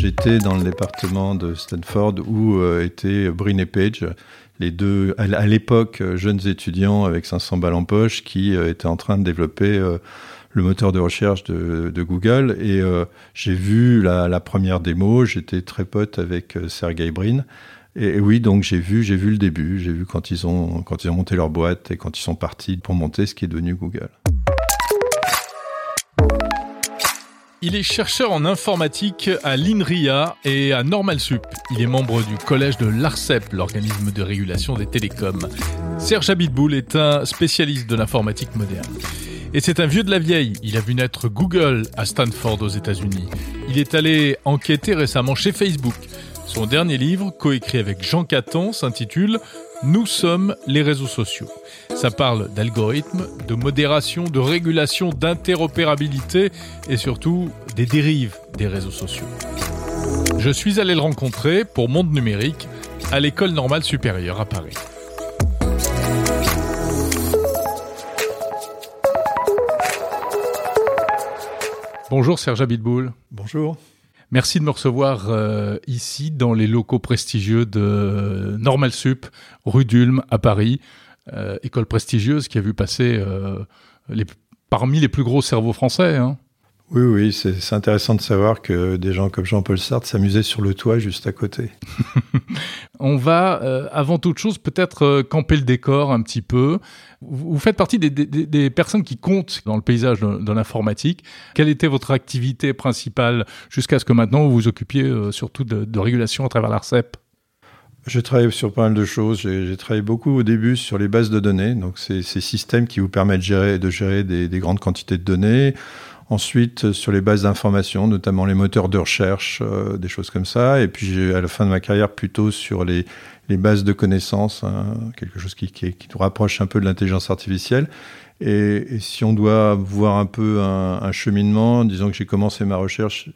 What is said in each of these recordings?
J'étais dans le département de Stanford où euh, étaient Brin et Page, les deux, à l'époque, jeunes étudiants avec 500 balles en poche qui euh, étaient en train de développer euh, le moteur de recherche de, Google. Et j'ai vu la, première démo, j'étais très pote avec Sergey Brin. Et, oui, donc j'ai vu, j'ai vu le début, j'ai vu quand ils ont quand ils ont monté leur boîte et quand ils sont partis pour monter ce qui est devenu Google. Il est chercheur en informatique à l'INRIA et à Normalsup. Il est membre du collège de l'ARCEP, l'organisme de régulation des télécoms. Serge Abitboul est un spécialiste de l'informatique moderne. Et c'est un vieux de la vieille. Il a vu naître Google à Stanford aux États-Unis. Il est allé enquêter récemment chez Facebook. Son dernier livre, coécrit avec Jean Caton, s'intitule Nous sommes les réseaux sociaux. Ça parle d'algorithmes, de modération, de régulation, d'interopérabilité et surtout des dérives des réseaux sociaux. Je suis allé le rencontrer pour Monde Numérique à l'École normale supérieure à Paris. Bonjour Serge Abitboul. Bonjour. Merci de me recevoir euh, ici dans les locaux prestigieux de Normal Sup, rue d'Ulm à Paris, euh, école prestigieuse qui a vu passer euh, les, parmi les plus gros cerveaux français. Hein. Oui, oui, c'est intéressant de savoir que des gens comme Jean-Paul Sartre s'amusaient sur le toit juste à côté. On va, euh, avant toute chose, peut-être euh, camper le décor un petit peu. Vous faites partie des, personnes qui comptent dans le paysage de, l'informatique. Quelle était votre activité principale jusqu'à ce que maintenant vous vous occupiez euh, surtout de, régulation à travers l'ARCEP j'ai travaillé sur pas mal de choses. J'ai travaillé beaucoup au début sur les bases de données, donc ces, ces systèmes qui vous permettent de gérer, de gérer des, des grandes quantités de données. Ensuite, euh, sur les bases d'information, notamment les moteurs de recherche, euh, des choses comme ça. Et puis, à la fin de ma carrière, plutôt sur les, bases de connaissances, hein, quelque chose qui, nous rapproche un peu de l'intelligence artificielle. Et, si on doit voir un peu un cheminement, disons que j'ai commencé ma recherche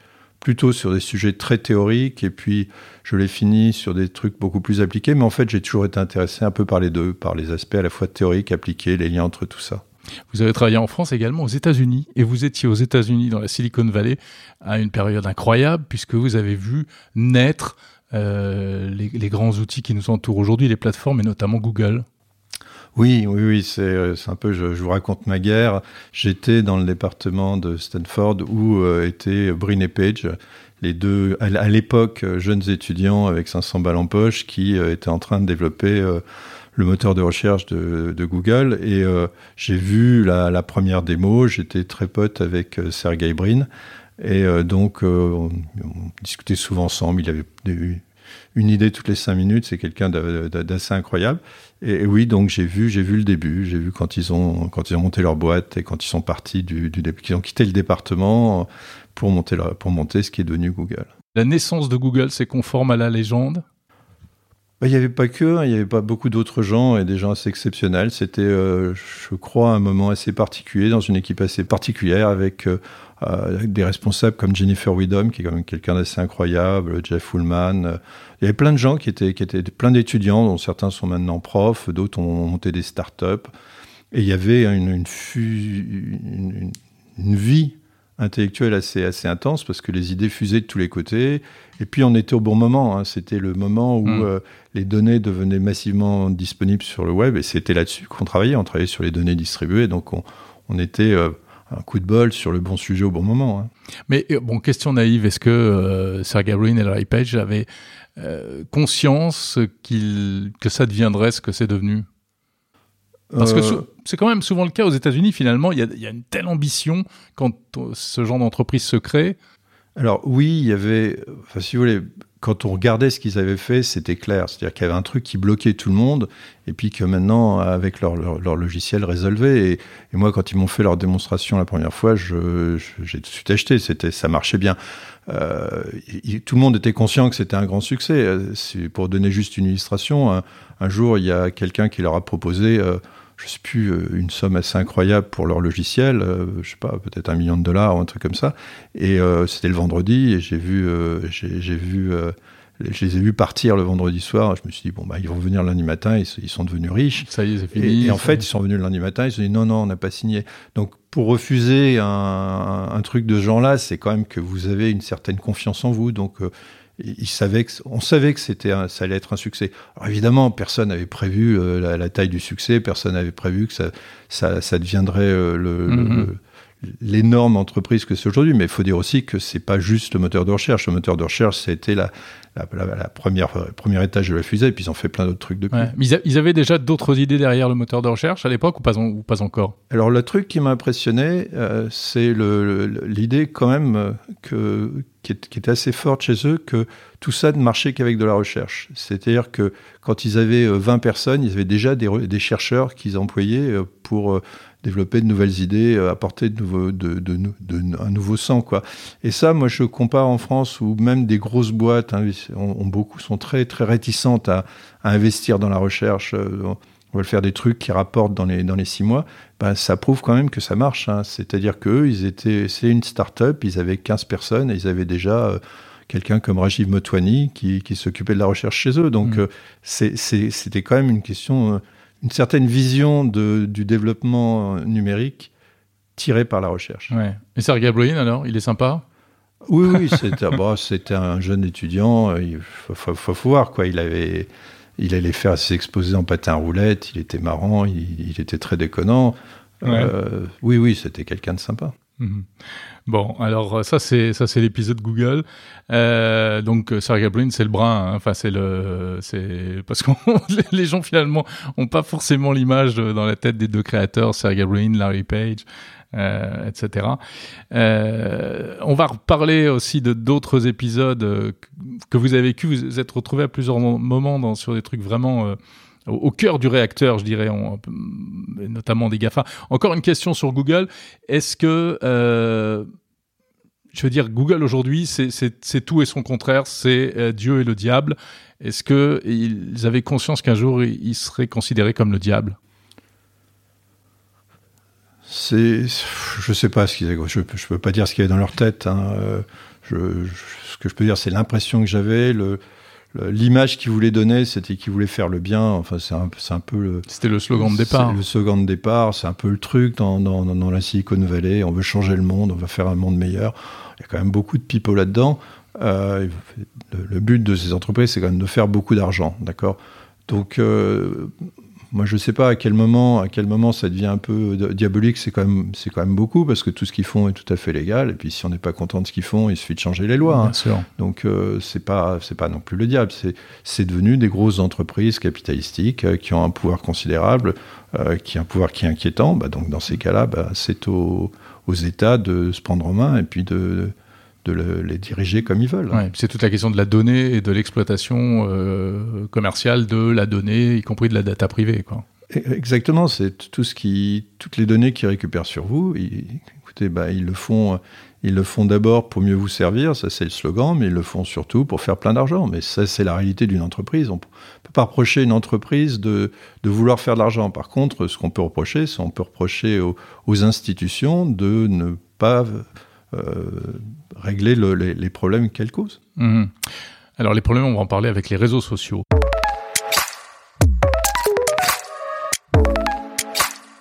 plutôt sur des sujets très théoriques, et puis je l'ai fini sur des trucs beaucoup plus appliqués. Mais en fait, j'ai toujours été intéressé un peu par les deux, par les aspects à la fois théoriques, appliqués, les liens entre tout ça. Vous avez travaillé en France également aux États-Unis et vous étiez aux États-Unis dans la Silicon Valley à une période incroyable puisque vous avez vu naître euh, les, grands outils qui nous entourent aujourd'hui, les plateformes et notamment Google. Oui, oui, oui, c'est euh, un peu, je, vous raconte ma guerre. J'étais dans le département de Stanford où euh, étaient Brin et Page, les deux, à l'époque, jeunes étudiants avec 500 balles en poche qui étaient en train de développer le moteur de recherche de, Google. Et euh, j'ai vu la, première démo, j'étais très pote avec euh, Sergey Brin. Et euh, donc, on, discutait souvent ensemble. Il avait une idée toutes les cinq minutes. C'est quelqu'un d'assez incroyable. Et, oui, donc j'ai vu, vu le début. J'ai vu quand ils ont quand ils ont monté leur boîte et quand ils sont partis du, du qu'ils ont quitté le département pour monter pour monter ce qui est devenu Google. La naissance de Google, c'est conforme à la légende? Il n'y avait pas que, hein, il n'y avait pas beaucoup d'autres gens et des gens assez exceptionnels. C'était, euh, je crois, un moment assez particulier dans une équipe assez particulière avec euh, euh, des responsables comme Jennifer Widom, qui est quand même quelqu'un d'assez incroyable, Jeff Fullman. Il y avait plein de gens qui étaient, qui étaient plein d'étudiants, dont certains sont maintenant profs, d'autres ont monté des startups. Et il y avait une, une vie intellectuelle assez, assez intense parce que les idées fusaient de tous les côtés. Et puis on était au bon moment. Hein. C'était le moment où mm. euh, les données devenaient massivement disponibles sur le web et c'était là-dessus qu'on travaillait. On travaillait sur les données distribuées. Donc on, on était euh, un coup de bol sur le bon sujet au bon moment. Hein. Mais euh, bon, question naïve, est-ce que Sergey Brin et Larry Page avaient conscience que ça deviendrait ce que c'est devenu? Parce que euh, c'est quand même souvent le cas aux États-Unis, finalement, il y, a, une telle ambition quand ce genre d'entreprise se crée. Alors oui, il y avait, enfin si vous voulez, quand on regardait ce qu'ils avaient fait, c'était clair. C'est-à-dire qu'il y avait un truc qui bloquait tout le monde, et puis que maintenant, avec leur, leur, logiciel, résolvait. Et, moi, quand ils m'ont fait leur démonstration la première fois, j'ai tout de suite acheté. C'était, ça marchait bien. Euh, tout le monde était conscient que c'était un grand succès. Pour donner juste une illustration, un, jour, il y a quelqu'un qui leur a proposé... Euh, je sais plus, euh, une somme assez incroyable pour leur logiciel, euh, je sais pas, peut-être un million de dollars ou un truc comme ça. Et euh, c'était le vendredi et j'ai vu, j'ai vu, je les ai vus partir le vendredi soir. Je me suis dit bon bah ils vont venir lundi matin, ils, ils sont devenus riches. Ça y est, c'est fini. Et, en fait, ils sont venus le lundi matin, ils se sont dit non non, on n'a pas signé. Donc pour refuser un, truc de ce genre-là, c'est quand même que vous avez une certaine confiance en vous. Donc, euh, il savait que, on savait que c'était ça allait être un succès. Alors évidemment, personne n'avait prévu euh, la, taille du succès, personne n'avait prévu que ça, ça, ça deviendrait euh, le, mm-hmm l'énorme entreprise que c'est aujourd'hui. Mais il faut dire aussi que c'est pas juste le moteur de recherche. Le moteur de recherche, c'était la, la, la, première, premier étage de la fusée, et puis ils ont fait plein d'autres trucs depuis. Mais ils, avaient déjà d'autres idées derrière le moteur de recherche à l'époque ou pas, ou pas encore? Alors le truc qui m'a impressionné, euh, c'est l'idée quand même euh, que, qui, était assez forte chez eux que tout ça ne marchait qu'avec de la recherche. C'est-à-dire que quand ils avaient 20 euh, personnes, ils avaient déjà des, des chercheurs qu'ils employaient pour développer de nouvelles idées, euh, apporter de, nouveaux, de, de, de, un nouveau sang. Quoi. Et ça, moi, je compare en France où même des grosses boîtes hein, ont, beaucoup, sont très, très réticentes à, à, investir dans la recherche. Euh, on veut faire des trucs qui rapportent dans les, dans les six mois. Ben, ça prouve quand même que ça marche. Hein. C'est-à-dire qu'eux, ils étaient, c'est une start-up, ils avaient 15 personnes et ils avaient déjà euh, quelqu'un comme Rajiv Motwani qui, qui s'occupait de la recherche chez eux. Donc, mmh. c'était quand même une question une certaine vision de, du développement numérique tirée par la recherche. Ouais. Et Sergey Brin, alors, il est sympa? Oui, oui, c'était bon, un jeune étudiant, il faut, faut, voir, quoi. Il avait, il allait faire ses exposés en patin roulette, il était marrant, il, était très déconnant. Euh, oui, oui, c'était quelqu'un de sympa. Mhm. Bon, alors euh, ça c'est ça c'est l'épisode Google. Euh, donc euh, Sergey Brin c'est le brin. Hein. Enfin c'est le c'est parce que les gens finalement ont pas forcément l'image dans la tête des deux créateurs Sergey Brin, Larry Page. Etc. On va reparler aussi de d'autres épisodes que vous avez vécu. Vous êtes retrouvé à plusieurs moments sur des trucs vraiment au, cœur du réacteur, je dirais, notamment des GAFA. Encore une question sur Google. Est-ce que, euh, je veux dire, Google aujourd'hui, c'est tout et son contraire, c'est euh, Dieu et le diable. Est-ce qu'ils avaient conscience qu'un jour, ils seraient considérés comme le diable? C'est, je sais pas ce qu'ils je, je peux pas dire ce qu'il y avait dans leur tête. Hein. Euh, je, ce que je peux dire, c'est l'impression que j'avais, le, l'image qu'il voulait donner, c'était qu'il voulait faire le bien. Enfin, c'est un, un, peu le. C'était le slogan de départ. Le slogan de départ, c'est un peu le truc dans, dans, dans, la Silicon Valley. On veut changer le monde, on va faire un monde meilleur. Il y a quand même beaucoup de people là-dedans. Euh, le, but de ces entreprises, c'est quand même de faire beaucoup d'argent, d'accord? Donc, euh, moi, je ne sais pas à quel moment, à quel moment ça devient un peu diabolique. C'est quand même, c'est quand même beaucoup parce que tout ce qu'ils font est tout à fait légal. Et puis, si on n'est pas content de ce qu'ils font, il suffit de changer les lois. Hein. Donc, euh, c'est pas, c'est pas non plus le diable. C'est, c'est devenu des grosses entreprises capitalistiques euh, qui ont un pouvoir considérable, euh, qui ont un pouvoir qui est inquiétant. Bah, donc, dans ces cas-là, bah, c'est aux, aux États de se prendre en main et puis de de les diriger comme ils veulent. c'est toute la question de la donnée et de l'exploitation euh, commerciale de la donnée, y compris de la data privée. Quoi. E, exactement, c'est tout ce qui, toutes les données qu'ils récupèrent sur vous. écoutez, bah, ils le font, ils le font d'abord pour mieux vous servir, ça c'est le slogan, mais ils le font surtout pour faire plein d'argent. Mais ça, c'est la réalité d'une entreprise. On peut pas reprocher une entreprise de, de vouloir faire de l'argent. Par contre, ce qu'on peut reprocher, c'est qu'on peut reprocher aux, aux institutions de ne pas euh, régler les, problèmes qu'elles causent. Mhm. Alors les problèmes, on va en parler avec les réseaux sociaux.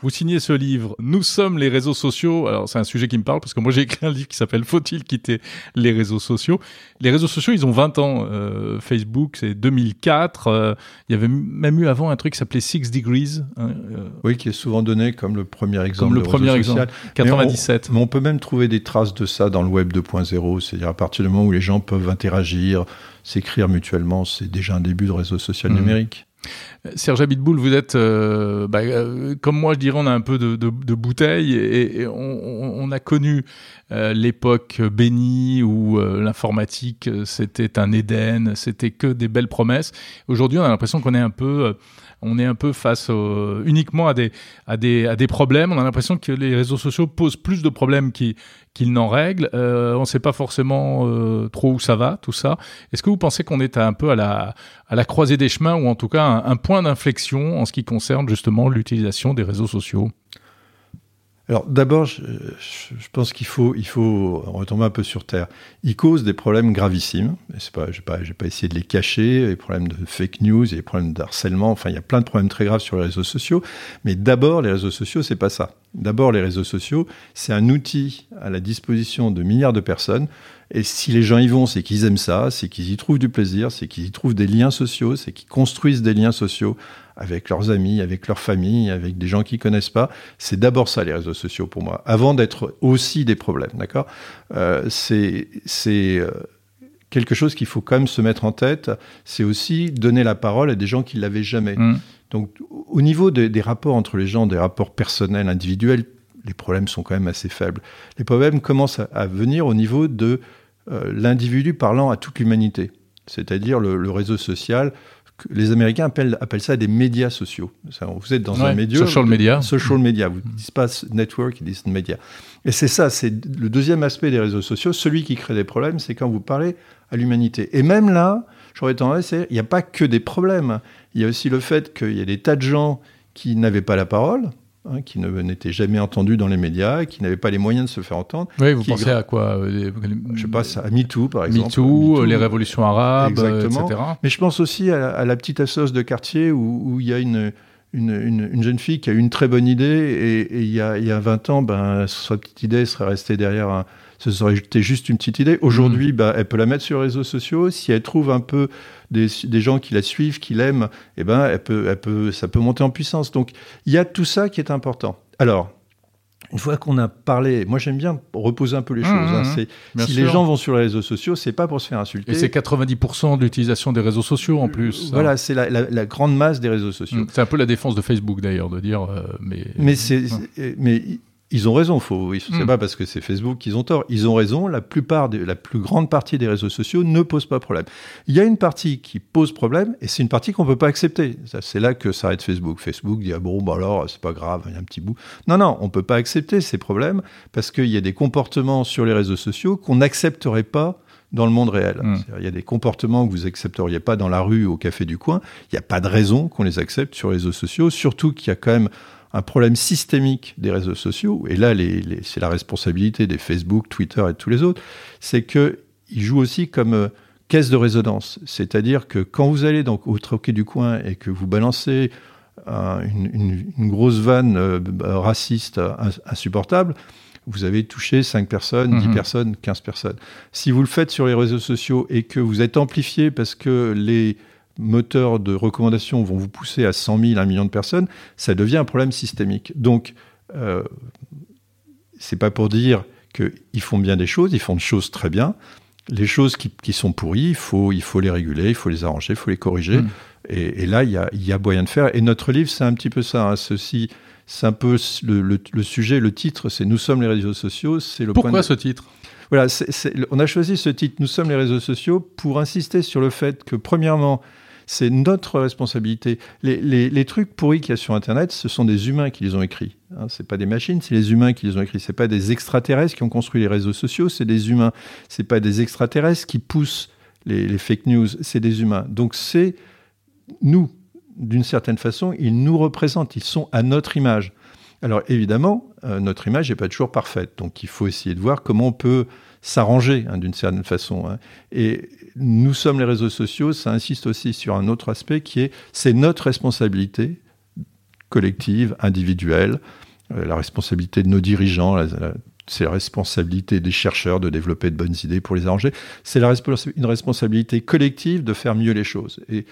Vous signez ce livre, Nous sommes les réseaux sociaux. Alors c'est un sujet qui me parle parce que moi j'ai écrit un livre qui s'appelle Faut-il quitter les réseaux sociaux? Les réseaux sociaux, ils ont 20 ans. Euh, Facebook, c'est 2004. Euh, il y avait même eu avant un truc qui s'appelait Six Degrees. Hein, euh. oui, qui est souvent donné comme le premier exemple. Comme le premier exemple. 97. Mais on, peut même trouver des traces de ça dans le web 2.0, c'est-à-dire à partir du moment où les gens peuvent interagir, s'écrire mutuellement, c'est déjà un début de réseau social mmh. numérique. Serge Abitboul, vous êtes, euh, bah, euh, comme moi, je dirais, on a un peu de, de, bouteille et, on, a connu euh, l'époque bénie où l'informatique c'était un Éden, c'était que des belles promesses. Aujourd'hui, on a l'impression qu'on est un peu on est un peu face uniquement à des, à, des, à des problèmes. On a l'impression que les réseaux sociaux posent plus de problèmes qu'ils n'en règlent. Euh, on ne sait pas forcément euh, trop où ça va, tout ça. Est-ce que vous pensez qu'on est un peu à la, à la croisée des chemins ou en tout cas un point d'inflexion en ce qui concerne justement l'utilisation des réseaux sociaux? Alors d'abord, je, pense qu'il faut, il faut retomber un peu sur terre. Ils causent des problèmes gravissimes. Je vais pas, pas essayer de les cacher. Les problèmes de fake news, les problèmes d'harcèlement. Enfin, il y a plein de problèmes très graves sur les réseaux sociaux. Mais d'abord, les réseaux sociaux, c'est pas ça. D'abord, les réseaux sociaux, c'est un outil à la disposition de milliards de personnes. Et si les gens y vont, c'est qu'ils aiment ça, c'est qu'ils y trouvent du plaisir, c'est qu'ils y trouvent des liens sociaux, c'est qu'ils construisent des liens sociaux avec leurs amis, avec leur famille, avec des gens qu'ils connaissent pas. C'est d'abord ça les réseaux sociaux pour moi, avant d'être aussi des problèmes, d'accord? Euh, C'est euh, quelque chose qu'il faut quand même se mettre en tête. C'est aussi donner la parole à des gens qui l'avaient jamais. Mm. Donc, au niveau des, des rapports entre les gens, des rapports personnels, individuels, les problèmes sont quand même assez faibles. Les problèmes commencent à, à venir au niveau de euh, l'individu parlant à toute l'humanité, c'est-à-dire le, le réseau social. Que Les Américains appellent, appellent ça des médias sociaux. Vous êtes dans un média. social media. Social media. Vous ne dites pas network, ils disent média. Et c'est ça, c'est le deuxième aspect des réseaux sociaux. Celui qui crée des problèmes, c'est quand vous parlez à l'humanité. Et même là, j'aurais tendance à dire, il n'y a pas que des problèmes. Il y a aussi le fait qu'il y a des tas de gens qui n'avaient pas la parole, hein, qui ne n'étaient jamais entendus dans les médias, qui n'avaient pas les moyens de se faire entendre. Oui, vous pensez à quoi euh, les- Je sais pas, à MeToo, par exemple. MeToo, les révolutions arabes, euh, Exactement. etc. Mais je pense aussi à, à la petite assoce de quartier où, où il y a une, une, une- une jeune fille qui a eu une très bonne idée et, et il, y a, il y a 20 ans, ben, sa petite idée serait restée derrière un- ce serait été juste une petite idée. Aujourd'hui, ben, elle peut la mettre sur les réseaux sociaux. Si elle trouve un peu des, des gens qui la suivent, qui l'aiment, eh ben, elle peut, elle peut, ça peut monter en puissance. Donc, il y a tout ça qui est important. Alors, une fois qu'on a parlé, moi j'aime bien reposer un peu les Mmh, choses. hein. C'est- bien si sûr. les gens vont sur les réseaux sociaux, c'est pas pour se faire insulter. Et c'est 90% de l'utilisation des réseaux sociaux en plus. ça. Voilà, c'est la, la- la grande masse des réseaux sociaux. Mm. C'est un peu la défense de Facebook d'ailleurs, de dire. euh, mais Mais, c'est, mais ils ont raison. Faut, c'est Mm. pas parce que c'est Facebook qu'ils ont tort. Ils ont raison. La plupart, des- la plus grande partie des réseaux sociaux ne pose pas problème. Il y a une partie qui pose problème et c'est une partie qu'on peut pas accepter. Ça, c'est là que s'arrête Facebook. Facebook dit ah bon, bah alors c'est pas grave, il y a un petit bout. Non, non, on peut pas accepter ces problèmes parce qu'il y a des comportements sur les réseaux sociaux qu'on n'accepterait pas dans le monde réel. Mm. C'est-à-dire, Il y a des comportements que vous accepteriez pas dans la rue, au café du coin. Il n'y a pas de raison qu'on les accepte sur les réseaux sociaux, surtout qu'il y a quand même un problème systémique des réseaux sociaux, et là, les, les- c'est la responsabilité des Facebook, Twitter et de tous les autres, c'est qu'ils jouent aussi comme euh, caisse de résonance. C'est-à-dire que quand vous allez donc au troquet du coin et que vous balancez un- une, une- une grosse vanne euh, raciste euh, ins- insupportable, vous avez touché 5 personnes, 10 Mhm. personnes, 15 personnes. Si vous le faites sur les réseaux sociaux et que vous êtes amplifié parce que les moteurs de recommandation vont vous pousser à 100 000, 1 million de personnes, ça devient un problème systémique. Donc, euh, c'est pas pour dire qu'ils font bien des choses, ils font des choses très bien. Les choses qui, qui sont pourries, il faut, il faut les réguler, il faut les arranger, il faut les corriger. Mm. Et, et là, il y a, y a moyen de faire. Et notre livre, c'est un petit peu ça. hein. Ceci, c'est un peu le, le- le sujet, le titre, c'est Nous sommes les réseaux sociaux. C'est le point Pourquoi de- ce titre? Voilà, on a choisi ce titre, Nous sommes les réseaux sociaux, pour insister sur le fait que, premièrement, c'est notre responsabilité. Les, trucs pourris qu'il y a sur Internet, ce sont des humains qui les ont écrits. Hein, c'est pas des machines, c'est les humains qui les ont écrits. C'est pas des extraterrestres qui ont construit les réseaux sociaux, c'est des humains. C'est pas des extraterrestres qui poussent les, les fake news, c'est des humains. Donc c'est nous, d'une certaine façon, ils nous représentent, ils sont à notre image. Alors évidemment, euh, notre image n'est pas toujours parfaite, donc il faut essayer de voir comment on peut s'arranger hein, d'une certaine façon. hein. Et nous sommes les réseaux sociaux, ça insiste aussi sur un autre aspect qui est c'est notre responsabilité collective, individuelle, euh, la responsabilité de nos dirigeants, c'est la responsabilité des chercheurs de développer de bonnes idées pour les arranger, c'est une responsabilité collective de faire mieux les choses. Et,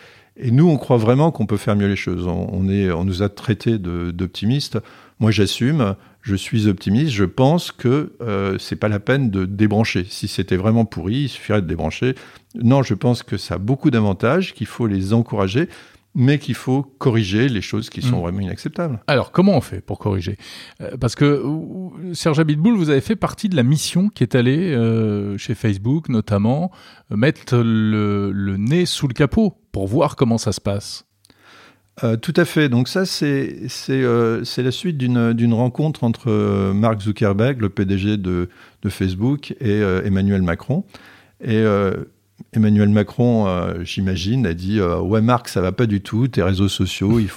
nous, on croit vraiment qu'on peut faire mieux les choses. On, nous a traités d'optimistes. Moi, j'assume, je suis optimiste. Je pense que euh, c'est pas la peine de débrancher. Si c'était vraiment pourri, il suffirait de débrancher. Non, je pense que ça a beaucoup d'avantages, qu'il faut les encourager, mais qu'il faut corriger les choses qui sont Mm. vraiment inacceptables. Alors, comment on fait pour corriger? Euh, Parce que, euh, Serge Abitboul, vous avez fait partie de la mission qui est allée euh, chez Facebook, notamment, euh, mettre le, le nez sous le capot pour voir comment ça se passe. Euh, tout à fait. Donc ça, c'est euh, la suite d'une rencontre entre euh, Mark Zuckerberg, le PDG de, de Facebook, et euh, Emmanuel Macron. Et euh, Emmanuel Macron, j'imagine, a dit ouais Marc, ça va pas du tout. Tes réseaux sociaux, ils,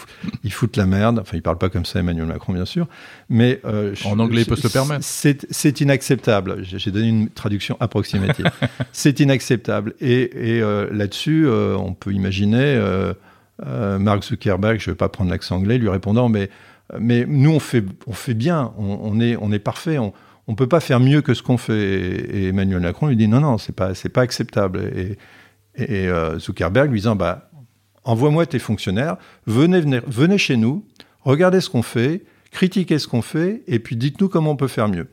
ils foutent la merde. Enfin, il parle pas comme ça, Emmanuel Macron, bien sûr. Mais En je- anglais, il peut se le permettre. C'est inacceptable. J'ai donné une traduction approximative. c'est inacceptable. Et, et là-dessus, on peut imaginer. Euh, Mark Zuckerberg, je ne vais pas prendre l'accent anglais, lui répondant, mais Mais nous, on fait, on fait bien, on, est, on est parfait, on ne peut pas faire mieux que ce qu'on fait. Et, Emmanuel Macron lui dit non, non, c'est pas, c'est pas acceptable. Et, et euh, Zuckerberg lui disant bah, envoie-moi tes fonctionnaires, venez, venez, venez chez nous, regardez ce qu'on fait, critiquez ce qu'on fait, et puis dites-nous comment on peut faire mieux.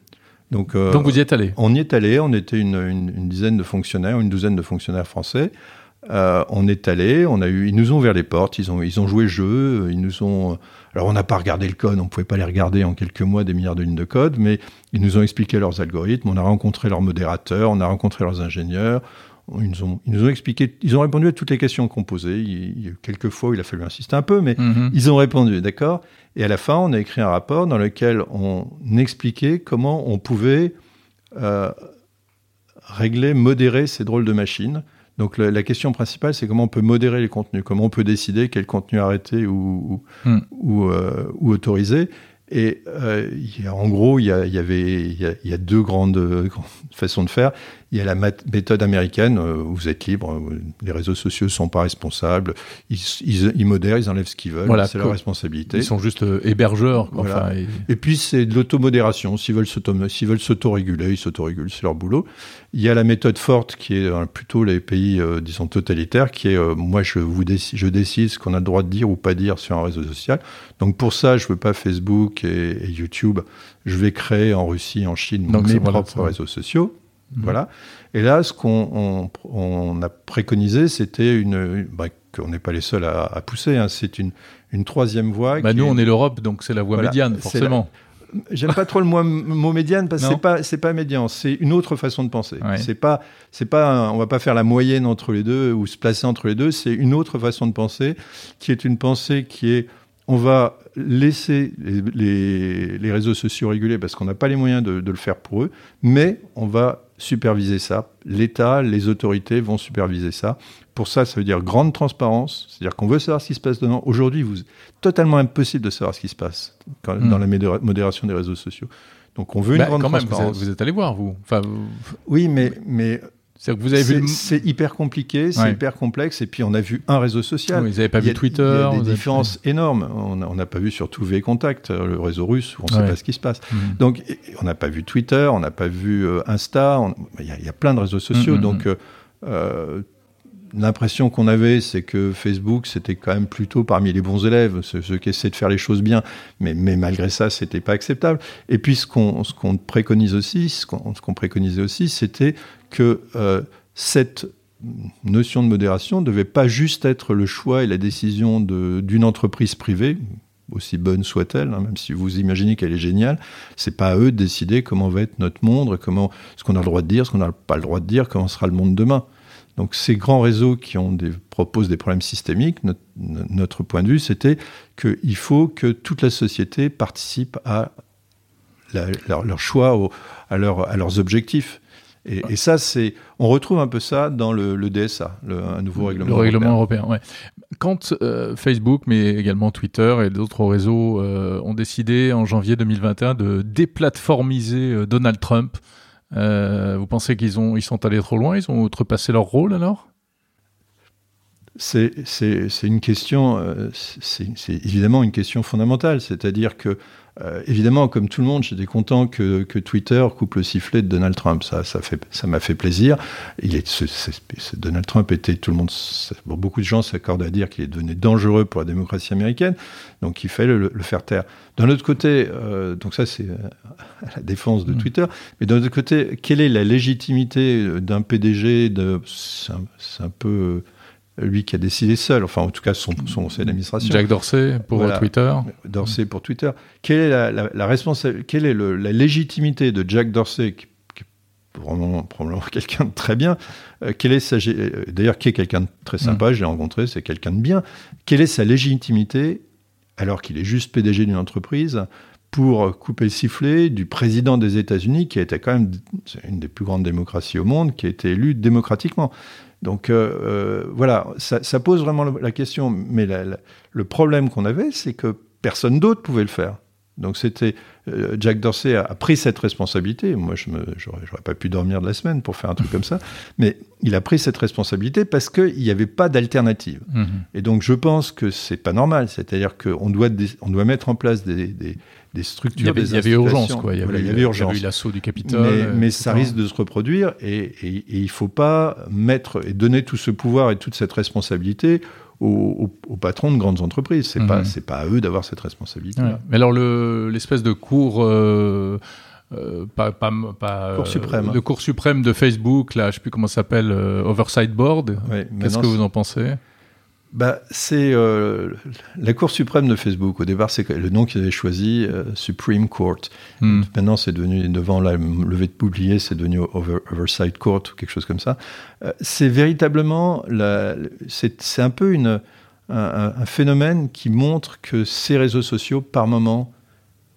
Donc, euh, Donc vous y êtes allé On y est allé, on était une, une, dizaine de fonctionnaires, une douzaine de fonctionnaires français. Euh, on est allé, on a eu, ils nous ont ouvert les portes, ils ont, ils ont joué le jeu, ils nous ont. Alors on n'a pas regardé le code, on ne pouvait pas les regarder en quelques mois des milliards de lignes de code, mais ils nous ont expliqué leurs algorithmes, on a rencontré leurs modérateurs, on a rencontré leurs ingénieurs, ils nous, ont, ils nous ont expliqué, ils ont répondu à toutes les questions qu'on posait. Il, il, quelques fois, il a fallu insister un peu, mais mhm. ils ont répondu, d'accord? Et à la fin, on a écrit un rapport dans lequel on expliquait comment on pouvait euh, régler, modérer ces drôles de machines donc la, question principale, c'est comment on peut modérer les contenus, comment on peut décider quel contenu arrêter ou, ou, hmm. euh, ou autoriser? Et euh, en gros, il y, avait il y a, deux grandes, grandes, façons de faire. Il y a la méthode américaine, euh, vous êtes libre, euh, les réseaux sociaux ne sont pas responsables, ils, ils, modèrent, ils enlèvent ce qu'ils veulent, c'est leur responsabilité. Ils sont juste hébergeurs. Enfin, et... puis c'est de l'automodération, s'ils veulent s'autoréguler, ils s'autorégulent, c'est leur boulot. Il y a la méthode forte qui est plutôt les pays, disons, totalitaires, qui est moi je, vous décide, je décide ce qu'on a le droit de dire ou pas dire sur un réseau social. Donc pour ça, je veux pas Facebook, et, YouTube, je vais créer en Russie, en Chine, mes propres réseaux sociaux. Mhm. Voilà. Et là, ce qu'on on, a préconisé, c'était une, bah, qu'on n'est pas les seuls à, pousser. Hein, c'est une, une troisième voie. Bah nous, on est l'Europe, donc c'est la voie médiane, forcément. J'aime pas trop le mot, mot médiane parce que c'est pas c'est pas médian, c'est une autre façon de penser. C'est pas c'est pas on va pas faire la moyenne entre les deux ou se placer entre les deux. C'est une autre façon de penser qui est une pensée qui est on va laisser les, réseaux sociaux réguler parce qu'on n'a pas les moyens de, le faire pour eux, mais on va superviser ça. L'État, les autorités vont superviser ça. Pour ça, ça veut dire grande transparence, c'est-à-dire qu'on veut savoir ce qui se passe dedans. Aujourd'hui, vous totalement impossible de savoir ce qui se passe dans hmm. la modération des réseaux sociaux. Donc on veut une bah, grande transparence. vous, êtes, allé voir, vous. Enfin, Oui, mais, mais c'est vous avez vu. C'est hyper compliqué, c'est hyper complexe. Et puis on a vu un réseau social. vous n'avez pas vu Twitter. Il y a des différences énormes. On n'a pas vu surtout V-Contact, euh, le réseau russe, où on ne sait pas ce qui se passe. Mm. Donc on n'a pas vu Twitter, on n'a pas vu euh, Insta. Il y, a plein de réseaux sociaux. Mm, mm, Donc euh, l'impression qu'on avait, c'est que Facebook, c'était quand même plutôt parmi les bons élèves, ceux, qui essaient de faire les choses bien, mais, malgré ça, c'était pas acceptable. Et puis, ce qu'on préconise aussi, ce qu'on préconisait aussi, c'était que euh, cette notion de modération ne devait pas juste être le choix et la décision d'une entreprise privée, aussi bonne soit-elle, hein, même si vous imaginez qu'elle est géniale, c'est pas à eux de décider comment va être notre monde, comment, ce qu'on a le droit de dire, ce qu'on n'a pas le droit de dire, comment sera le monde demain. Donc ces grands réseaux qui ont des, proposent des problèmes systémiques, notre, point de vue, c'était qu'il faut que toute la société participe à leur, choix, à, à leurs objectifs. Et, ça, c'est, on retrouve un peu ça dans le, DSA, le, un nouveau règlement. Le règlement européen, ouais. Quand euh, Facebook, mais également Twitter et d'autres réseaux euh, ont décidé en janvier 2021 de déplatformiser euh, Donald Trump, vous pensez qu'ils ont, ils sont allés trop loin, ils ont outrepassé leur rôle alors? C'est, une question, c'est, évidemment une question fondamentale, c'est-à-dire que euh, évidemment, comme tout le monde, j'étais content que, Twitter coupe le sifflet de Donald Trump. Ça, ça fait, ça m'a fait plaisir. Il est, Donald Trump était tout le monde. beaucoup de gens s'accordent à dire qu'il est devenu dangereux pour la démocratie américaine. Donc, il fallait le, faire taire. D'un autre côté, euh, donc ça, c'est à la défense de mm. Twitter. Mais d'un autre côté, quelle est la légitimité d'un PDG de, c'est un, peu lui qui a décidé seul, enfin en tout cas son, son conseil d'administration. Jack Dorsey pour Twitter. Dorsey pour Twitter. Quelle est la, la, responsabilité, quelle est la légitimité de Jack Dorsey, qui, est probablement, probablement quelqu'un de très bien, euh, quelle est sa, euh, d'ailleurs qui est quelqu'un de très sympa, mm. je l'ai rencontré, c'est quelqu'un de bien. Quelle est sa légitimité, alors qu'il est juste PDG d'une entreprise, pour couper le sifflet du président des États-Unis, qui était quand même une des plus grandes démocraties au monde, qui a été élu démocratiquement. Donc euh, euh, voilà, ça, pose vraiment la question. Mais le problème qu'on avait, c'est que personne d'autre pouvait le faire. Donc c'était euh, Jack Dorsey a, pris cette responsabilité. Moi, je n'aurais pas pu dormir de la semaine pour faire un truc comme ça, mais il a pris cette responsabilité parce qu'il n'y avait pas d'alternative. Mhm. Et donc, je pense que c'est pas normal. C'est-à-dire qu'on doit, on doit mettre en place des, des, structures. Il y avait, urgence, quoi. Il y avait, il y avait urgence. eu l'assaut du Capitole. Mais, ça risque de se reproduire et, et, et il ne faut pas mettre et donner tout ce pouvoir et toute cette responsabilité aux, patrons de grandes entreprises. C'est pas mhm. c'est pas à eux d'avoir cette responsabilité. Mais alors l'espèce de cours euh, euh, pas, pas, pas cours suprême. de cours suprême de Facebook, là, je sais plus comment ça s'appelle, euh, Oversight Board. Qu'est-ce que vous en pensez? Bah, c'est euh, la Cour suprême de Facebook. Au départ, c'est le nom qu'ils avaient choisi, euh, Supreme Court. Hmm. Maintenant, c'est devenu, devant la levée de bouclier, c'est devenu Oversight Court ou quelque chose comme ça. Euh, c'est véritablement, c'est un peu une, un, phénomène qui montre que ces réseaux sociaux, par moment,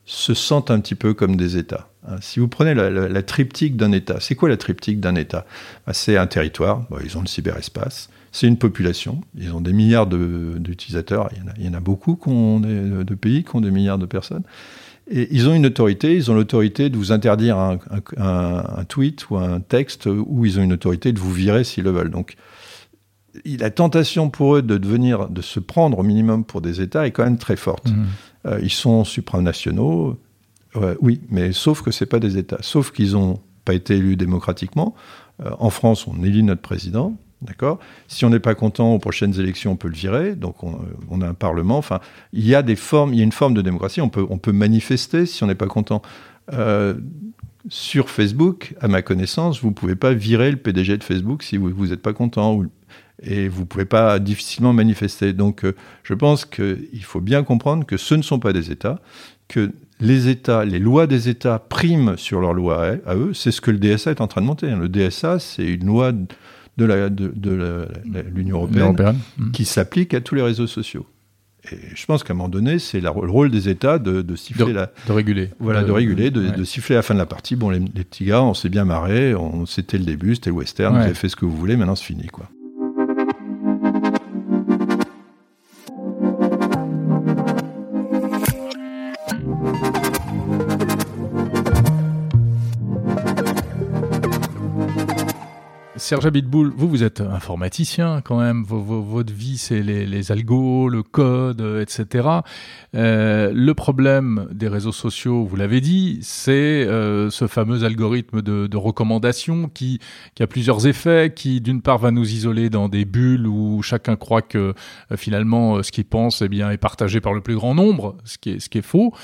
se sentent un petit peu comme des États. Hein, si vous prenez la, triptyque d'un État, c'est quoi la triptyque d'un État? Bah, C'est un territoire, ils ont le cyberespace, c'est une population. Ils ont des milliards d'utilisateurs. Il, il, y en a beaucoup ont de pays qui ont des milliards de personnes. Et ils ont une autorité. Ils ont l'autorité de vous interdire un, tweet ou un texte, ou ils ont une autorité de vous virer s'ils le veulent. Donc, la tentation pour eux de devenir, de se prendre au minimum pour des États est quand même très forte. Mmh. Euh, ils sont supranationaux, oui, mais sauf que c'est pas des États. Sauf qu'ils n'ont pas été élus démocratiquement. Euh, en France, on élit notre président. D'accord? Si on n'est pas content aux prochaines élections, on peut le virer. Donc on, a un parlement. Enfin, il y a des formes, il y a une forme de démocratie. On peut, on peut manifester si on n'est pas content. Euh, sur Facebook, à ma connaissance, vous ne pouvez pas virer le PDG de Facebook si vous n'êtes pas content. et vous ne pouvez pas difficilement manifester. Donc euh, je pense qu'il faut bien comprendre que ce ne sont pas des États, que les États, les lois des États priment sur leurs lois à, eux. C'est ce que le DSA est en train de monter. Hein. Le DSA, c'est une loi l'Union de, l'Union européenne, qui s'applique à tous les réseaux sociaux. Et je pense qu'à un moment donné, c'est le rôle des États de, siffler la. De réguler. Voilà, de, réguler, de, siffler la fin de la partie. Bon, les, petits gars, on s'est bien marré, c'était le début, c'était le western, vous avez fait ce que vous voulez, maintenant c'est fini, quoi. Serge Abitboul, vous, vous êtes informaticien quand même. votre vie, c'est les, algos, le code, euh, etc. Euh, le problème des réseaux sociaux, vous l'avez dit, c'est euh, ce fameux algorithme de, recommandation qui, a plusieurs effets, qui d'une part va nous isoler dans des bulles où chacun croit que finalement ce qu'il pense eh bien, est partagé par le plus grand nombre, ce qui est, ce qui est faux.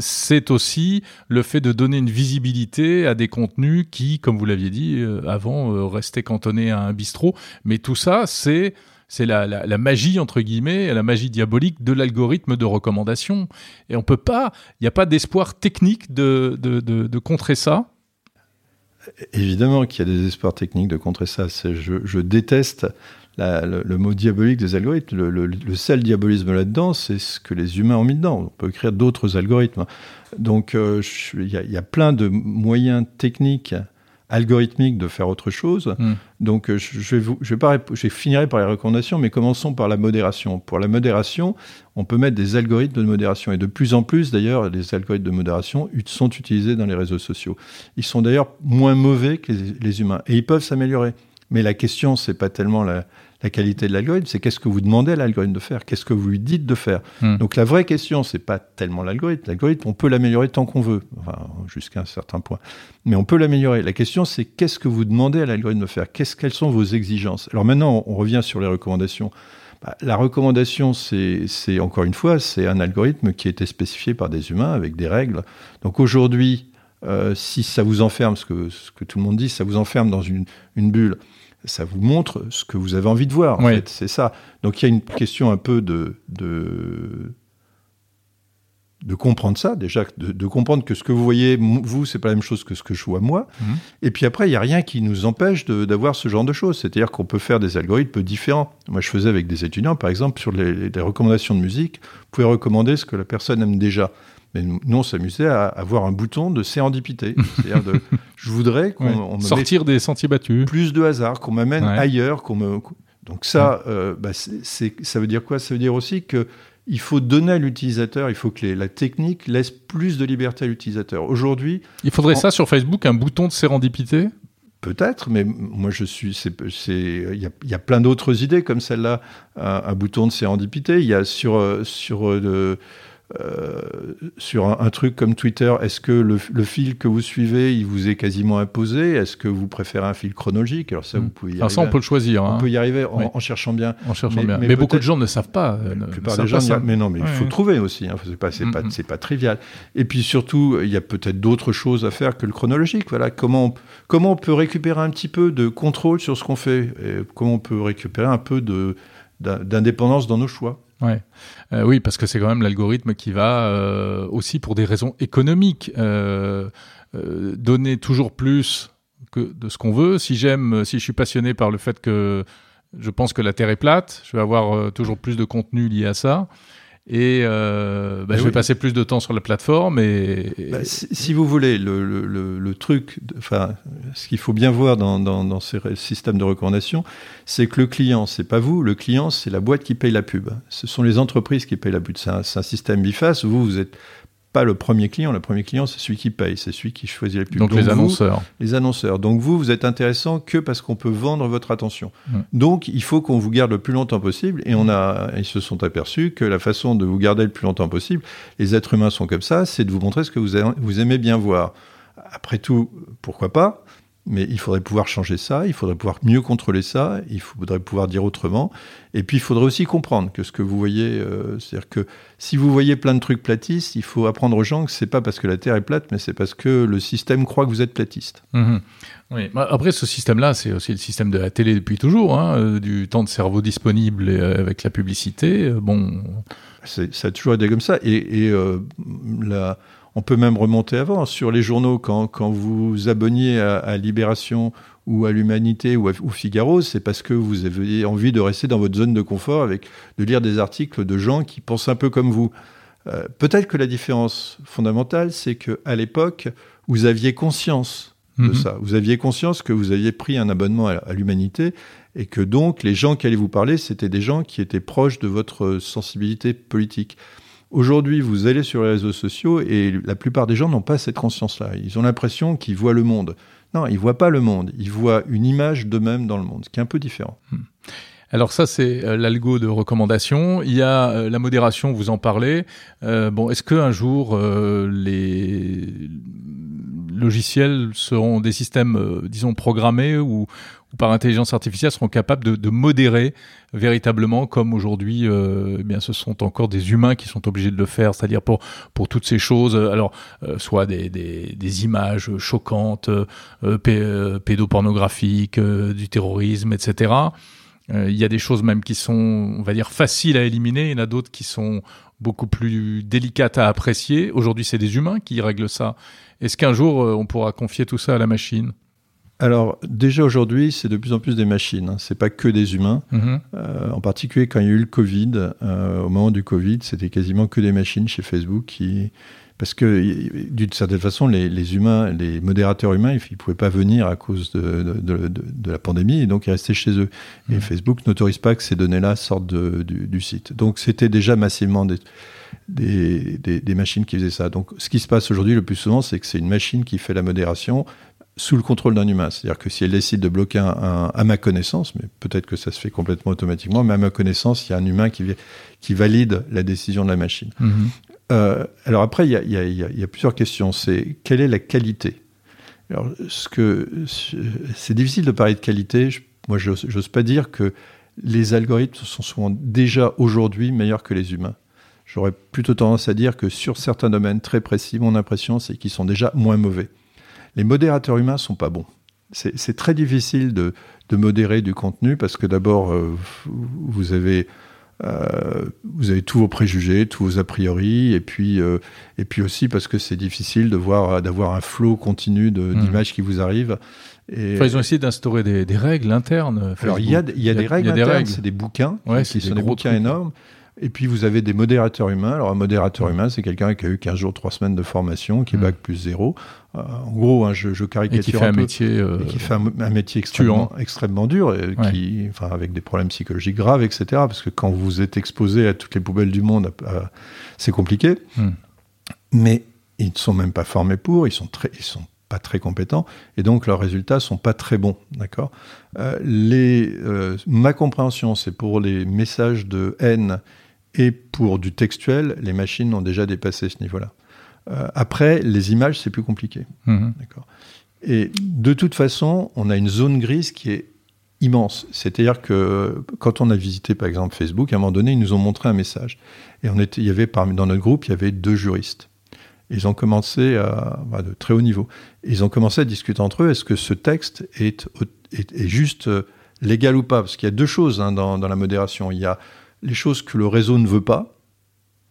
c'est aussi le fait de donner une visibilité à des contenus qui, comme vous l'aviez dit, avant euh, rester cantonné à un bistrot. Mais tout ça, c'est c'est la, magie entre guillemets, la magie diabolique de l'algorithme de recommandation. Et on peut pas, il n'y a pas d'espoir technique de, de, contrer ça. Évidemment qu'il y a des espoirs techniques de contrer ça. Je, déteste le, mot diabolique des algorithmes. Le, seul diabolisme là-dedans, c'est ce que les humains ont mis dedans. On peut créer d'autres algorithmes. Donc euh, il y, a plein de moyens techniques algorithmique de faire autre chose. Hmm. Donc, euh, je, vais vous, je, vais pas, je finirai par les recommandations, mais commençons par la modération. Pour la modération, on peut mettre des algorithmes de modération. Et de plus en plus, d'ailleurs, les algorithmes de modération sont utilisés dans les réseaux sociaux. Ils sont d'ailleurs moins mauvais que les, les humains. Et ils peuvent s'améliorer. Mais la question, c'est pas tellement la, la qualité de l'algorithme, c'est qu'est-ce que vous demandez à l'algorithme de faire, qu'est-ce que vous lui dites de faire. Hmm. Donc la vraie question, c'est pas tellement l'algorithme. L'algorithme, on peut l'améliorer tant qu'on veut, enfin, jusqu'à un certain point. Mais on peut l'améliorer. La question, c'est qu'est-ce que vous demandez à l'algorithme de faire, qu'est-ce, quelles sont vos exigences? Alors maintenant, on revient sur les recommandations. Bah, la recommandation, c'est, encore une fois, c'est un algorithme qui a été spécifié par des humains avec des règles. Donc aujourd'hui, euh, si ça vous enferme, ce que, ce que tout le monde dit, ça vous enferme dans une, une bulle, ça vous montre ce que vous avez envie de voir. En fait, c'est ça. Donc il y a une question un peu de de, de comprendre ça déjà, de, comprendre que ce que vous voyez vous, c'est pas la même chose que ce que je vois moi. Mhm. Et puis après, il y a rien qui nous empêche d'avoir ce genre de choses. C'est-à-dire qu'on peut faire des algorithmes différents. Moi, je faisais avec des étudiants, par exemple, sur les, les recommandations de musique, vous pouvez recommander ce que la personne aime déjà. Mais nous, on s'amusait à avoir un bouton de sérendipité. C'est-à-dire de, je voudrais qu'on sortir des sentiers battus, plus de hasard, qu'on m'amène ailleurs, qu'on me. Donc ça, euh, bah, ça veut dire quoi? Ça veut dire aussi que il faut donner à l'utilisateur, il faut que la technique laisse plus de liberté à l'utilisateur. Aujourd'hui, il faudrait ça sur Facebook, un bouton de sérendipité? Peut-être, mais moi je suis. Il y, y, a plein d'autres idées comme celle-là, un, un, bouton de sérendipité. Il y a sur sur le, euh, sur un, truc comme Twitter, est-ce que le, fil que vous suivez, il vous est quasiment imposé? Est-ce que vous préférez un fil chronologique? Alors ça, vous pouvez y arriver. ça, on peut le choisir. On hein. peut y arriver en, cherchant bien. En cherchant mais, bien. Mais, beaucoup de gens ne savent pas. Euh, la plupart des gens, mais non, mais il faut trouver aussi. Hein. C'est pas, c'est pas, mm-hmm. c'est pas trivial. Et puis surtout, il y a peut-être d'autres choses à faire que le chronologique. Voilà, comment, comment on peut récupérer un petit peu de contrôle sur ce qu'on fait? Et Comment on peut récupérer un peu de d'indépendance dans nos choix? Ouais. Euh, oui, parce que c'est quand même l'algorithme qui va euh, aussi pour des raisons économiques euh, donner toujours plus que de ce qu'on veut. Si j'aime, si je suis passionné par le fait que je pense que la Terre est plate, je vais avoir toujours plus de contenu lié à ça et euh, bah, je vais passer plus de temps sur la plateforme. Et, bah, si, vous voulez, le, le, le, truc, enfin, ce qu'il faut bien voir dans, dans, dans, ces systèmes de recommandation, c'est que le client, c'est pas vous, le client, c'est la boîte qui paye la pub. Ce sont les entreprises qui payent la pub. C'est un, un, système biface. Vous, vous êtes pas le premier client. Le premier client, c'est celui qui paye, c'est celui qui choisit les pubs. Donc, les annonceurs. les annonceurs. Donc vous, vous êtes intéressant que parce qu'on peut vendre votre attention. Donc il faut qu'on vous garde le plus longtemps possible. Et on a, ils se sont aperçus que la façon de vous garder le plus longtemps possible, les êtres humains sont comme ça, c'est de vous montrer ce que vous, vous aimez bien voir. Après tout, pourquoi pas? Mais il faudrait pouvoir changer ça, il faudrait pouvoir mieux contrôler ça, il faudrait pouvoir dire autrement. Et puis il faudrait aussi comprendre que ce que vous voyez, euh, c'est-à-dire que si vous voyez plein de trucs platistes, il faut apprendre aux gens que c'est pas parce que la Terre est plate, mais c'est parce que le système croit que vous êtes platiste. Mhm. Oui. Bah, après, ce système-là, c'est aussi le système de la télé depuis toujours, hein, euh, du temps de cerveau disponible euh, avec la publicité. bon, ça a toujours été comme ça. Et, et la on peut même remonter avant. Sur les journaux, quand, quand vous abonniez à, Libération ou à l'Humanité ou à Figaro, c'est parce que vous avez envie de rester dans votre zone de confort avec de lire des articles de gens qui pensent un peu comme vous. Euh, peut-être que la différence fondamentale, c'est que à l'époque, vous aviez conscience de mhm. ça. Vous aviez conscience que vous aviez pris un abonnement à l'Humanité et que donc les gens qui allaient vous parler, c'était des gens qui étaient proches de votre sensibilité politique. Aujourd'hui, vous allez sur les réseaux sociaux et la plupart des gens n'ont pas cette conscience-là. Ils ont l'impression qu'ils voient le monde. Non, ils voient pas le monde. Ils voient une image d'eux-mêmes dans le monde, ce qui est un peu différent. Hmm. Alors ça, c'est euh, l'algo de recommandation. Il y a euh, la modération, vous en parlez. Euh, bon, est-ce qu'un jour, les logiciels seront des systèmes, disons, programmés ou, par intelligence artificielle seront capables de, de modérer véritablement comme aujourd'hui euh, eh bien ce sont encore des humains qui sont obligés de le faire c'est-à-dire pour pour toutes ces choses alors euh, soit des, des, des, images choquantes euh, pédopornographiques du terrorisme etc il y a des choses même qui sont on va dire faciles à éliminer. Il y en a d'autres qui sont beaucoup plus délicates à apprécier. Aujourd'hui c'est des humains qui règlent ça. Est-ce qu'un jour on pourra confier tout ça à la machine? Alors déjà aujourd'hui, c'est de plus en plus des machines. Hein. C'est pas que des humains. Mhm. Euh, en particulier quand il y a eu le Covid, euh, au moment du Covid, c'était quasiment que des machines chez Facebook qui, parce que d'une certaine façon, les, humains, les modérateurs humains, ils, ne pouvaient pas venir à cause de, la pandémie et donc ils restaient chez eux. Et mhm. Facebook n'autorise pas que ces données-là sortent du, du, site. Donc c'était déjà massivement des, des, des, machines qui faisaient ça. Donc, ce qui se passe aujourd'hui le plus souvent, c'est que c'est une machine qui fait la modération, sous le contrôle d'un humain. C'est-à-dire que si elle décide de bloquer un, à ma connaissance, mais peut-être que ça se fait complètement automatiquement, mais à ma connaissance, il y a un humain qui, qui valide la décision de la machine. Mm-hmm. Euh, alors après, il y, a, y, a, y a, plusieurs questions. C'est quelle est la qualité? Alors, ce que c'est difficile de parler de qualité. Je, moi, j'ose pas dire que les algorithmes sont souvent déjà aujourd'hui meilleurs que les humains. J'aurais plutôt tendance à dire que sur certains domaines très précis, mon impression, c'est qu'ils sont déjà moins mauvais les modérateurs humains sont pas bons. C'est très difficile de, modérer du contenu parce que d'abord, euh, vous avez euh, vous avez tous vos préjugés, tous vos a priori, et puis euh, et puis aussi parce que c'est difficile de voir d'avoir un flot continu mmh. d'images qui vous arrivent. Et ils ont essayé d'instaurer des, règles internes. Alors il y a, y a des règles internes, c'est des bouquins qui sont des bouquins énormes. Et puis vous avez des modérateurs humains. Alors un modérateur humain, c'est quelqu'un qui a eu 15 jours, 3 semaines de formation, qui est bac plus 0. Euh, en gros, hein, je, je, caricature et qui fait un, métier, euh, et qui fait un, métier extrêmement, extrêmement dur, et qui, enfin, avec des problèmes psychologiques graves, etc. Parce que quand vous êtes exposé à toutes les poubelles du monde, c'est compliqué. Hmm. Mais ils ne sont même pas formés pour. Ils sont très, ils sont pas très compétents et donc leurs résultats sont pas très bons, d'accord? Euh, les, euh, ma compréhension, c'est pour les messages de haine et pour du textuel, les machines ont déjà dépassé ce niveau-là. Euh, après, les images, c'est plus compliqué, mhm. d'accord. Et de toute façon, on a une zone grise qui est immense. C'est-à-dire que quand on a visité par exemple Facebook, à un moment donné, ils nous ont montré un message et on était, il y avait parmi dans notre groupe, il y avait deux juristes. Ils ont commencé à, de très haut niveau. Ils ont commencé à discuter entre eux. Est-ce que ce texte est, est, juste euh, légal ou pas? Parce qu'il y a deux choses hein, dans, dans, la modération. Il y a les choses que le réseau ne veut pas,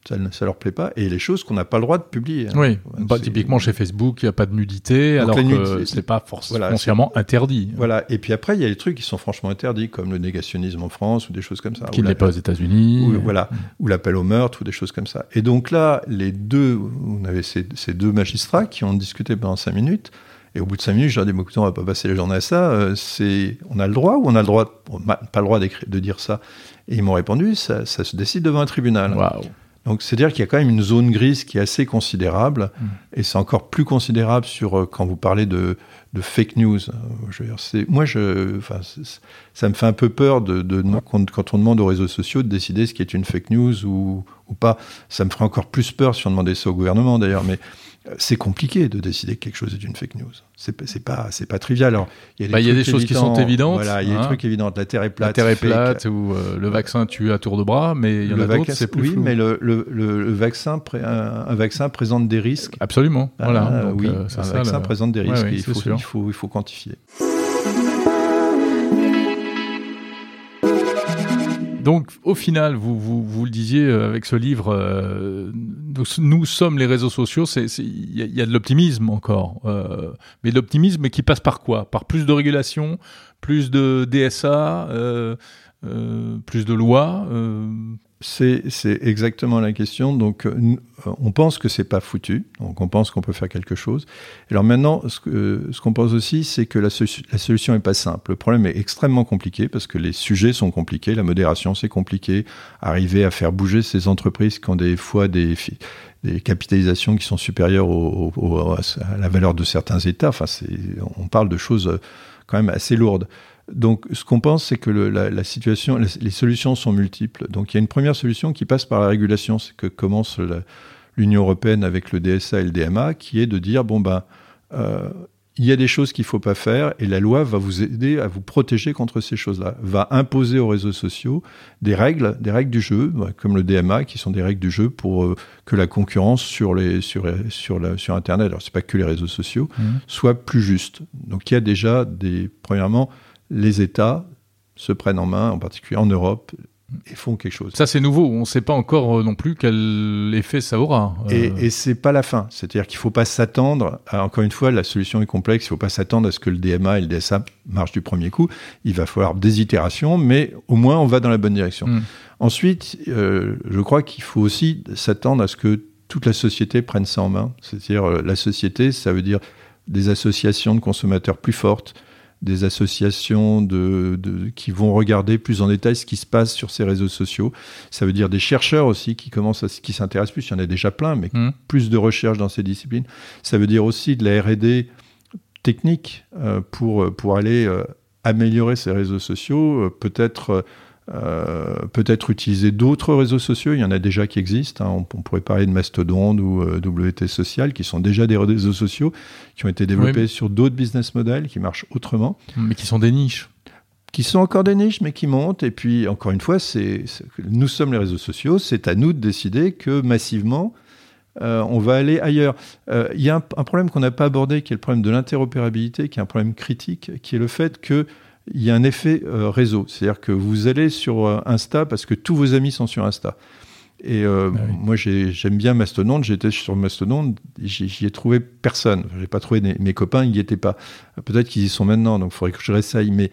ça ne leur plaît pas, et les choses qu'on n'a pas le droit de publier. Hein. Oui, bah, typiquement chez Facebook, il n'y a pas de nudité, alors que c'est pas forcément interdit. Voilà, et puis après, il y a les trucs qui sont franchement interdits, comme le négationnisme en France, ou des choses comme ça. Qui n'est pas aux États-Unis. Ou, voilà, ou l'appel au meurtre, ou des choses comme ça. Et donc là, les deux, on avait ces, ces deux magistrats qui ont discuté pendant cinq minutes, et au bout de cinq minutes, je leur ai dit, écoutez, on va pas passer la journée à ça. Euh, c'est, on a le droit ou on a le droit, pas le droit de dire ça. Et ils m'ont répondu, ça, ça, se décide devant un tribunal. Donc, c'est-à-dire qu'il y a quand même une zone grise qui est assez considérable, mm. et c'est encore plus considérable sur euh, quand vous parlez de, de fake news. Je veux dire, c'est, moi, je, ça me fait un peu peur de, de, quand, quand, on demande aux réseaux sociaux de décider ce qui est une fake news ou, ou pas. Ça me ferait encore plus peur si on demandait ça au gouvernement, d'ailleurs. Mais c'est compliqué de décider que quelque chose est une fake news. C'est pas c'est pas trivial. Alors il y a des, bah, y a des choses qui sont évidentes. Voilà, il y a des hein. trucs évidents. La Terre est plate. La Terre est plate ou euh, le vaccin tue à tour de bras, mais il y en a d'autres c'est plus Oui, mais le, le, le, vaccin un, vaccin présente des risques. Absolument. voilà. Ah, oui, euh, un vaccin présente des risques. il, faut, il faut il faut quantifier. Donc, au final, vous, vous, vous, le disiez euh, avec ce livre, euh, nous, sommes les réseaux sociaux. Il y, a de l'optimisme encore, euh, mais l'optimisme qui passe par quoi? Par plus de régulation, plus de DSA, plus de lois c'est exactement la question. Donc, euh, on pense que c'est pas foutu. Donc, on pense qu'on peut faire quelque chose. Alors maintenant, ce qu'on pense aussi, c'est que la, solution n'est pas simple. Le problème est extrêmement compliqué parce que les sujets sont compliqués. La modération, c'est compliqué. Arriver à faire bouger ces entreprises qui ont des fois des, des capitalisations qui sont supérieures à la valeur de certains États. Enfin, on parle de choses quand même assez lourdes. Donc, ce qu'on pense, c'est que le, la, la, situation, les solutions sont multiples. Donc, il y a une première solution qui passe par la régulation, c'est que commence l'Union européenne avec le DSA et le DMA, qui est de dire bon ben, euh, il y a des choses qu'il faut pas faire, et la loi va vous aider à vous protéger contre ces choses-là. Va imposer aux réseaux sociaux des règles, des règles du jeu, comme le DMA, qui sont des règles du jeu pour euh, que la concurrence sur les sur sur la, sur Internet, alors c'est pas que les réseaux sociaux, mmh. soit plus juste. Donc, il y a déjà des premièrement les États se prennent en main, en particulier en Europe, et font quelque chose. Ça, c'est nouveau. On ne sait pas encore euh, non plus quel effet ça aura. Euh. Et, et c'est pas la fin. C'est-à-dire qu'il ne faut pas s'attendre. Encore une fois, la solution est complexe. Il ne faut pas s'attendre à ce que le DMA et le DSA marchent du premier coup. Il va falloir des itérations, mais au moins, on va dans la bonne direction. Hmm. Ensuite, euh, je crois qu'il faut aussi s'attendre à ce que toute la société prenne ça en main. C'est-à-dire, la société, ça veut dire des associations de consommateurs plus fortes, des associations de, qui vont regarder plus en détail ce qui se passe sur ces réseaux sociaux. Ça veut dire des chercheurs aussi qui commencent à, qui s'intéressent plus. Il y en a déjà plein, mais mmh. plus de recherche dans ces disciplines. Ça veut dire aussi de la R&D technique euh, pour pour aller euh, améliorer ces réseaux sociaux, euh, peut-être euh, peut-être utiliser d'autres réseaux sociaux. Il y en a déjà qui existent. Hein. On, pourrait parler de Mastodon ou euh, WT Social, qui sont déjà des réseaux sociaux qui ont été développés sur d'autres business models qui marchent autrement. Mais qui sont des niches. Qui sont encore des niches, mais qui montent. Et puis, encore une fois, c'est nous sommes les réseaux sociaux. C'est à nous de décider que massivement, euh, on va aller ailleurs. Il y a un, un problème qu'on n'a pas abordé, qui est le problème de l'interopérabilité, qui est un problème critique, qui est le fait que il y a un effet euh, réseau. C'est-à-dire que vous allez sur euh, Insta parce que tous vos amis sont sur Insta. Et euh, Ah oui. moi, j'ai- j'aime bien Mastodon. J'étais sur Mastodon, j'y ai trouvé personne. J'ai pas trouvé mes, mes copains, ils n'y étaient pas. Peut-être qu'ils y sont maintenant, donc il faudrait que je réessaye. Mais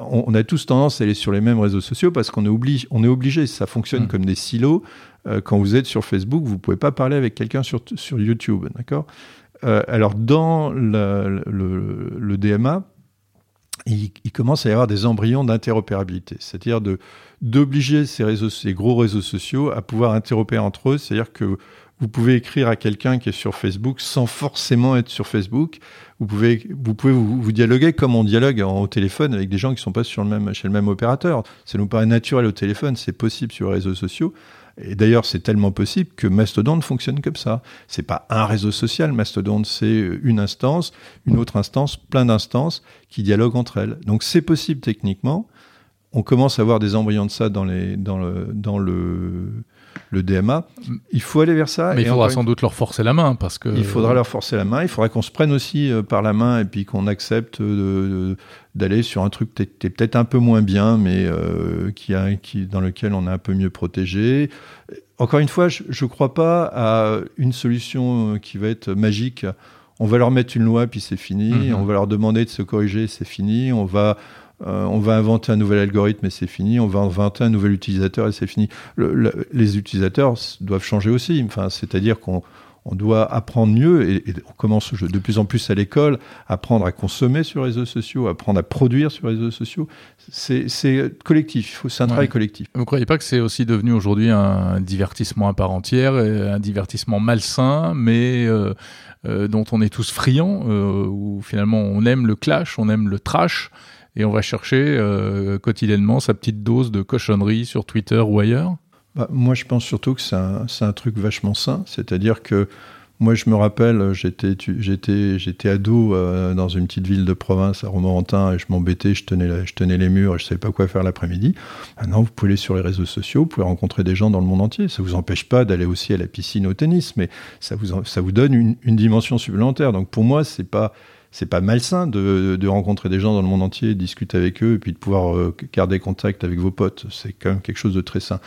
on, on a tous tendance à aller sur les mêmes réseaux sociaux parce qu'on est, obligé, on est obligé. Ça fonctionne Mm. comme des silos. Quand vous êtes sur Facebook, vous pouvez pas parler avec quelqu'un sur, sur YouTube, d'accord? Alors, dans la- le, le DMA, il, commence à y avoir des embryons d'interopérabilité, c'est-à-dire d'obliger ces réseaux, ces gros réseaux sociaux à pouvoir interopérer entre eux, c'est-à-dire que vous pouvez écrire à quelqu'un qui est sur Facebook sans forcément être sur Facebook. Vous pouvez, vous pouvez vous, dialoguer comme on dialogue au téléphone avec des gens qui sont pas sur le même, chez le même opérateur. Ça nous paraît naturel au téléphone, c'est possible sur les réseaux sociaux. Et d'ailleurs, c'est tellement possible que Mastodon fonctionne comme ça. C'est pas un réseau social, Mastodon, c'est une instance, une autre instance, plein d'instances qui dialoguent entre elles. Donc c'est possible techniquement. On commence à voir des embryons de ça dans, les, dans, le, dans le, le DMA. Il faut aller vers ça. Mais il faudra sans doute leur forcer la main parce que. il faudra leur forcer la main. Il faudra qu'on se prenne aussi euh, par la main et puis qu'on accepte d'aller sur un truc qui est peut-être un peu moins bien, mais euh, qui a, qui, dans lequel on est un peu mieux protégé. Encore une fois, je ne crois pas à une solution euh, qui va être magique. On va leur mettre une loi, puis c'est fini. Mhm. On va leur demander de se corriger, c'est fini. On va, euh, on va inventer un nouvel algorithme, et c'est fini. On va inventer un nouvel utilisateur, et c'est fini. Le- le- les utilisateurs doivent changer aussi. Enfin, c'est-à-dire qu'on on doit apprendre mieux et, et on commence de plus en plus à l'école, apprendre à consommer sur les réseaux sociaux, apprendre à produire sur les réseaux sociaux. C'est collectif, c'est un Ouais. travail collectif. Vous croyez pas que c'est aussi devenu aujourd'hui un divertissement à part entière, un divertissement malsain, mais euh, euh, dont on est tous friands, euh, où finalement on aime le clash, on aime le trash, et on va chercher euh, quotidiennement sa petite dose de cochonnerie sur Twitter ou ailleurs Bah, moi, je pense surtout que c'est un, truc vachement sain. C'est-à-dire que moi, je me rappelle, j'étais, ado euh, dans une petite ville de province à Romorantin et je m'embêtais, je tenais, les murs et je savais pas quoi faire l'après-midi. Maintenant, vous pouvez aller sur les réseaux sociaux, vous pouvez rencontrer des gens dans le monde entier. Ça vous empêche pas d'aller aussi à la piscine au tennis, mais ça vous, donne une, une dimension supplémentaire. Donc pour moi, c'est pas c'est pas malsain de, rencontrer des gens dans le monde entier, de discuter avec eux et puis de pouvoir euh, garder contact avec vos potes. C'est quand même quelque chose de très sain.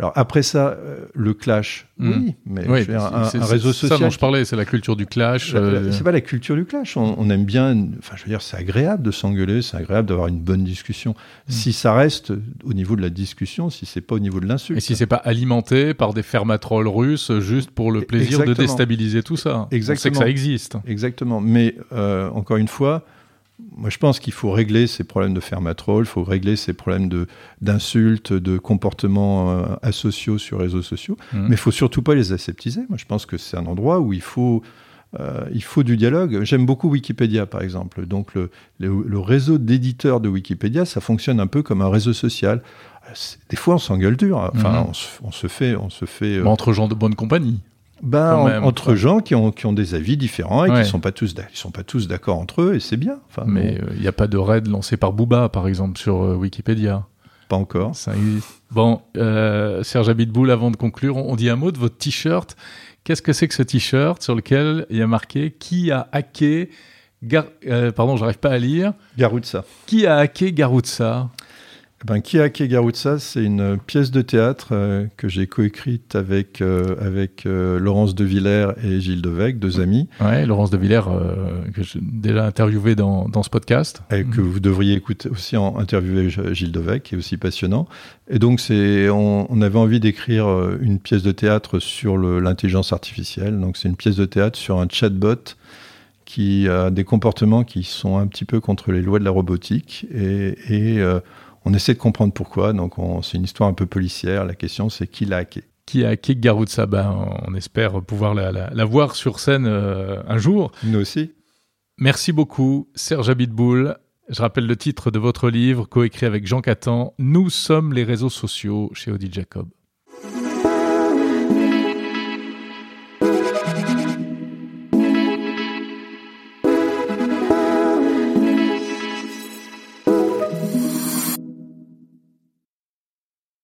Alors après ça, euh, le clash, Mhm. oui, mais Oui, un, c'est- un c'est- réseau c'est social. ça dont je parlais, c'est la culture du clash. La- la- euh, C'est pas la culture du clash. On, on aime bien. Enfin, je veux dire, c'est agréable de s'engueuler, c'est agréable d'avoir une bonne discussion. Mm. Si ça reste au niveau de la discussion, si c'est pas au niveau de l'insulte. Et si c'est pas alimenté par des fermatrolles russes juste pour le plaisir de Exactement. déstabiliser tout ça. On sait que Exactement. ça existe. Exactement. Mais euh, encore une fois, moi je pense qu'il faut régler ces problèmes de fermatrol, il faut régler ces problèmes d'insultes, de comportements euh, asociaux sur les réseaux sociaux. Mhm. Mais il faut surtout pas les aseptiser. Moi je pense que c'est un endroit où il faut euh, il faut du dialogue. J'aime beaucoup Wikipédia, par exemple. Donc, le, le- le réseau d'éditeurs de Wikipédia, ça fonctionne un peu comme un réseau social. Des fois, on s'engueule dur. Enfin, Mhm. on, se, on se fait, on se fait. euh, entre gens de bonne compagnie. Ben, en- entre quoi. gens qui ont, qui ont des avis différents et Ouais. qui sont pas tous, d'ac- ils sont pas tous d'accord entre eux, et c'est bien. Enfin, Mais bon, il n'y a pas de raid lancé par Booba, par exemple, sur euh, Wikipédia. pas encore. Ça existe. Bon, euh, Serge Abitboul, avant de conclure, on on dit un mot de votre t-shirt. Qu'est-ce que c'est que ce t-shirt sur lequel il y a marqué qui a hacké Gar... euh, pardon, j'arrive pas à lire. Garoutsa. Qui a hacké Garoutsa Eh Ben, Kiake Garoutsa, c'est une pièce de théâtre euh, que j'ai coécrite avec, euh, avec euh, Laurence de Villers et Gilles Devec, deux amis, Ouais, Laurence de Villers, que j'ai déjà interviewé dans, dans ce podcast. et que vous devriez écouter aussi en interviewer Gilles Devec, qui est aussi passionnant. Et donc, c'est, on, on avait envie d'écrire une pièce de théâtre sur l'intelligence artificielle. Donc, c'est une pièce de théâtre sur un chatbot qui a des comportements qui sont un petit peu contre les lois de la robotique. Et, et, on essaie de comprendre pourquoi. Donc, on- c'est une histoire un peu policière. La question, c'est qui l'a hacké. Qui a hacké ben, On espère pouvoir la, la- la voir sur scène euh, un jour. Nous aussi. Merci beaucoup, Serge Abitboul. Je rappelle le titre de votre livre, coécrit avec Jean Catan, Nous sommes les réseaux sociaux chez Odile Jacob.